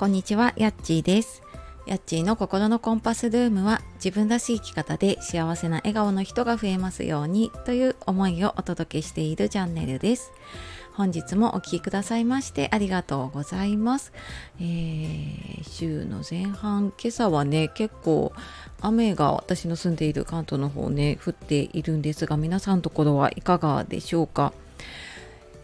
こんにちは、やっちーです。やっちーの心のコンパスルームは自分らしい生き方で幸せな笑顔の人が増えますようにという思いをお届けしているチャンネルです。本日もお聴きくださいましてありがとうございます。えー週の前半、今朝はね、結構雨が私の住んでいる関東の方ね、降っているんですが、皆さんのところはいかがでしょうか。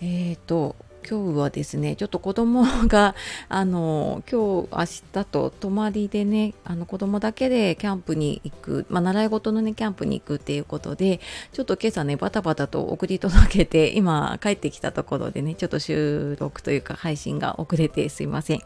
えーと今日はですねちょっと子供が あの今日明日と泊まりでねあの子供だけでキャンプに行く、まあ、習い事のねキャンプに行くっていうことでちょっと今朝ねバタバタと送り届けて今帰ってきたところでねちょっと収録というか配信が遅れてすいません。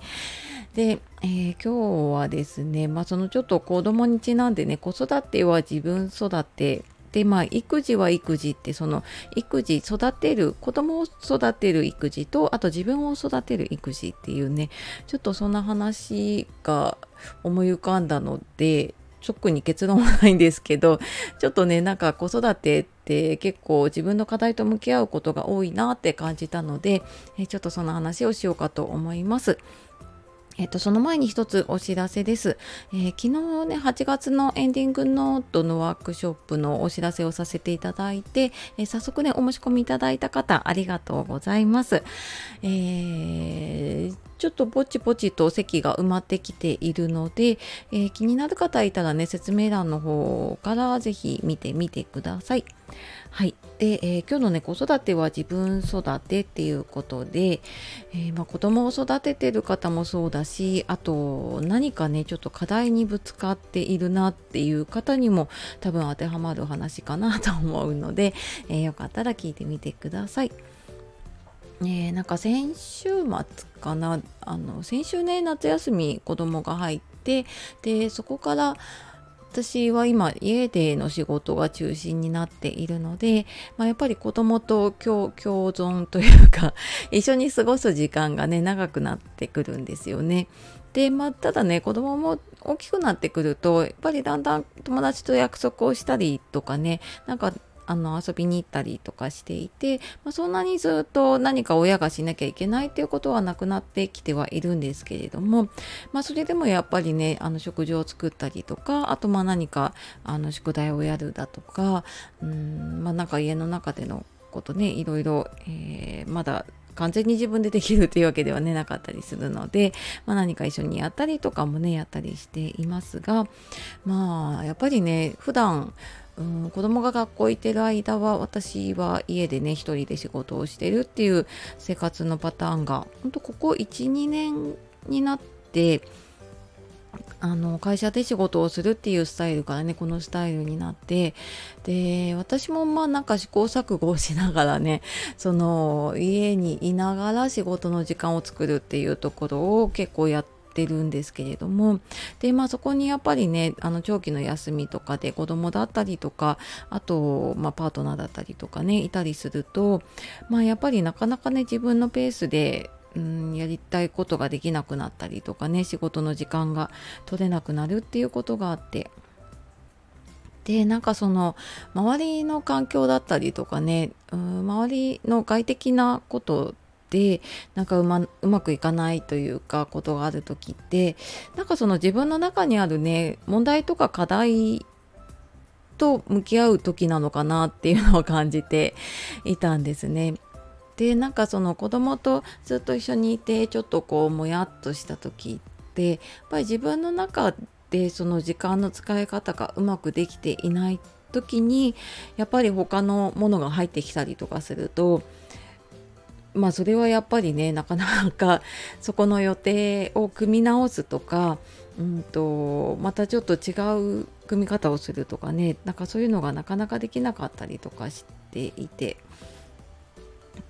で、えー今日はですね、まあ、そのちょっと子供にちなんでね子育ては自分育てでまあ育児は育児ってその育児育てる子供を育てる育児とあと自分を育てる育児っていうねちょっとそんな話が思い浮かんだので特に結論はないんですけどちょっとねなんか子育てって結構自分の課題と向き合うことが多いなって感じたのでちょっとその話をしようかと思います。えっと、その前に一つお知らせです、えー昨日ね、8月のエンディングノートのワークショップのお知らせをさせていただいて、えー早速ね、お申し込みいただいた方、ありがとうございます。えーちょっとぼちぼちと席が埋まってきているので、えー気になる方いたらね、説明欄の方からぜひ見てみてください。はい。で、えー今日のね、子育ては自分育てっていうことで、えーまあ、子供を育ててる方もそうだしあと何かねちょっと課題にぶつかっているなっていう方にも多分当てはまる話かなと思うので、えーよかったら聞いてみてください。えーなんか先週末かなあの先週ね夏休み子供が入ってでそこから私は今家での仕事が中心になっているので、まあ、やっぱり子供と共共存というか 一緒に過ごす時間がね長くなってくるんですよね。でまあただね子供も大きくなってくるとやっぱりだんだん友達と約束をしたりとかねなんかあの遊びに行ったりとかしていて、まあ、そんなにずっと何か親がしなきゃいけないっていうことはなくなってきてはいるんですけれども、まあ、それでもやっぱりねあの食事を作ったりとかあとまあ何かあの宿題をやるだとかうんまあなんか家の中でのことねいろいろ、えーまだ完全に自分でできるというわけではねなかったりするので、まあ、何か一緒にやったりとかもねやったりしていますがまあやっぱりね普段うん子供が学校行ってる間は私は家でね一人で仕事をしてるっていう生活のパターンが本当ここ12年になってあの会社で仕事をするっていうスタイルからねこのスタイルになってで私もまあなんか試行錯誤をしながらね その家にいながら仕事の時間を作るっていうところを結構やっててるんですけれども。でまあそこにやっぱりねあの長期の休みとかで子供だったりとかあと、まあ、パートナーだったりとかねいたりするとまあやっぱりなかなかね自分のペースでうん、やりたいことができなくなったりとかね仕事の時間が取れなくなるっていうことがあって。でなんかその周りの環境だったりとかねうん周りの外的なことでなんかうまうまくいかないというかことがある時ってなんかその自分の中にあるね問題とか課題と向き合う時なのかなっていうのを感じて いたんですね。でなんかその子供とずっと一緒にいてちょっとこうもやっとした時ってやっぱり自分の中でその時間の使い方がうまくできていない時にやっぱり他のものが入ってきたりとかするとまあそれはやっぱりねなかなか そこの予定を組み直すとかうんとまたちょっと違う組み方をするとかねなんかそういうのがなかなかできなかったりとかしていて。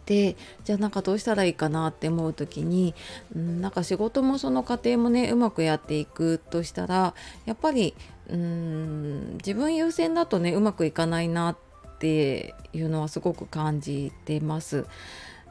でじゃあなんかどうしたらいいかなって思う時に、うん、なんか仕事もその家庭もねうまくやっていくとしたらやっぱりうん自分優先だとねうまくいかないなっていうのはすごく感じてます。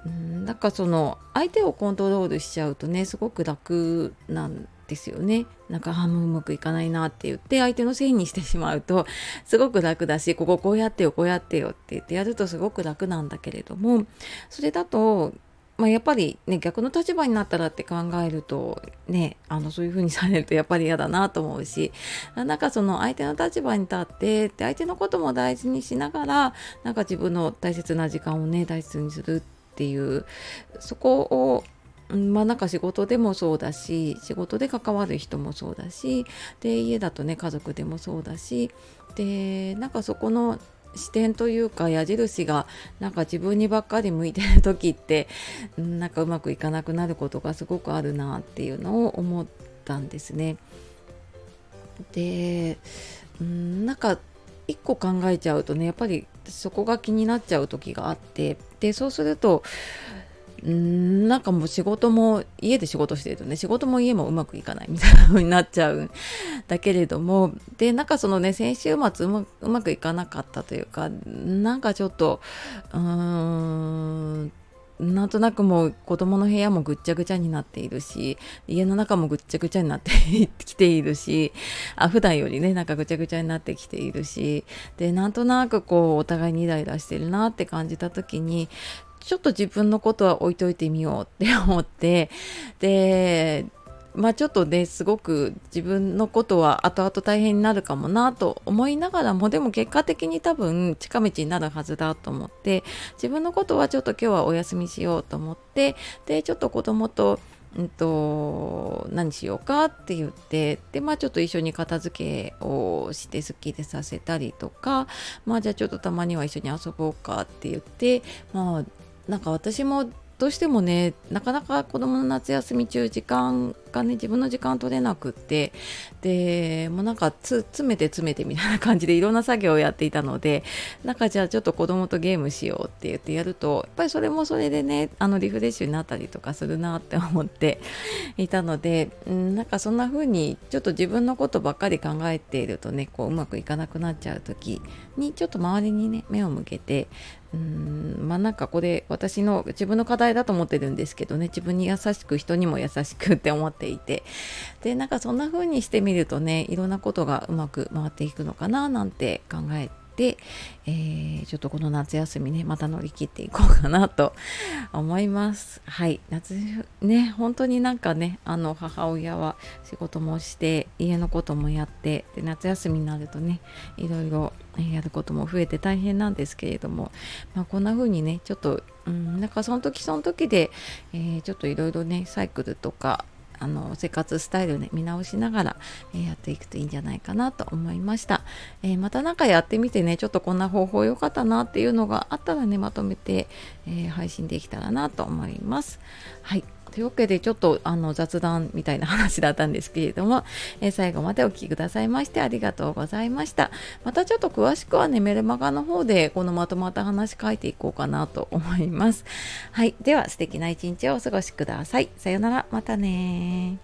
うん、なんかその相手をコントロールしちゃうとねすごく楽なんですよね。なんかあもううまくいかないなって言って相手のせいにしてしまうとすごく楽だしこここうやってよこうやってよって言ってやるとすごく楽なんだけれどもそれだとまあ、やっぱりね逆の立場になったらって考えるとねあのそういう風にされるとやっぱり嫌だなと思うしなんかその相手の立場に立ってで相手のことも大事にしながらなんか自分の大切な時間をね大切にするってていうそこをまあなんか仕事でもそうだし仕事で関わる人もそうだしで家だとね家族でもそうだしでなんかそこの視点というか矢印がなんか自分にばっかり向いてる時ってなんかうまくいかなくなることがすごくあるなっていうのを思ったんですね。でなんか一個考えちゃうとねやっぱりそこが気になっちゃう時があってでそうするとんなんかもう仕事も家で仕事してるとね仕事も家もうまくいかないみたいな風になっちゃうんだけれどもでなんかそのね先週末うまうまくいかなかったというかなんかちょっとうーんなんとなくもう子供の部屋もぐっちゃぐちゃになっているし家の中もぐっちゃぐちゃになってきているしあ普段よりねなんかぐちゃぐちゃになってきているしでなんとなくこうお互いにイライラしてるなって感じた時にちょっと自分のことは置いといてみようって思ってでまあちょっとねすごく自分のことは後々大変になるかもなと思いながらもでも結果的に多分近道になるはずだと思って自分のことはちょっと今日はお休みしようと思ってでちょっと子供とうんと、何しようかって言ってでまあちょっと一緒に片付けをしてすっきりさせたりとかまあじゃあちょっとたまには一緒に遊ぼうかって言ってまあなんか私もどうしてもねなかなか子供の夏休み中時間がね自分の時間取れなくってでもうなんか詰めて詰めてみたいな感じでいろんな作業をやっていたのでなんかじゃあちょっと子供とゲームしようって言ってやるとやっぱりそれもそれでねあのリフレッシュになったりとかするなって思っていたので、うん、なんかそんな風にちょっと自分のことばっかり考えているとねこううまくいかなくなっちゃう時にちょっと周りにね目を向けてうんまあなんかこれ私の自分の課題だと思ってるんですけどね自分に優しく人にも優しくって思ってていて。でなんかそんな風にしてみるとねいろんなことがうまく回っていくのかななんて考えて、えー、ちょっとこの夏休みねまた乗り切っていこうかなと思います。はい。夏ね本当になんかねあの母親は仕事もして家のこともやってで夏休みになるとねいろいろやることも増えて大変なんですけれども、まあ、こんな風にねちょっと、うん、なんかその時その時で、えー、ちょっといろいろねサイクルとかあの生活スタイルね見直しながら、えー、やっていくといいんじゃないかなと思いました、えー、また何かやってみてねちょっとこんな方法良かったなっていうのがあったらねまとめて、え配信できたらなと思います。はい。というわけでちょっとあの雑談みたいな話だったんですけれども、えー、最後までお聴きくださいましてありがとうございました。またちょっと詳しくはねメルマガの方でこのまとまった話書いていこうかなと思います。はいでは素敵な一日をお過ごしください。さよなら。またね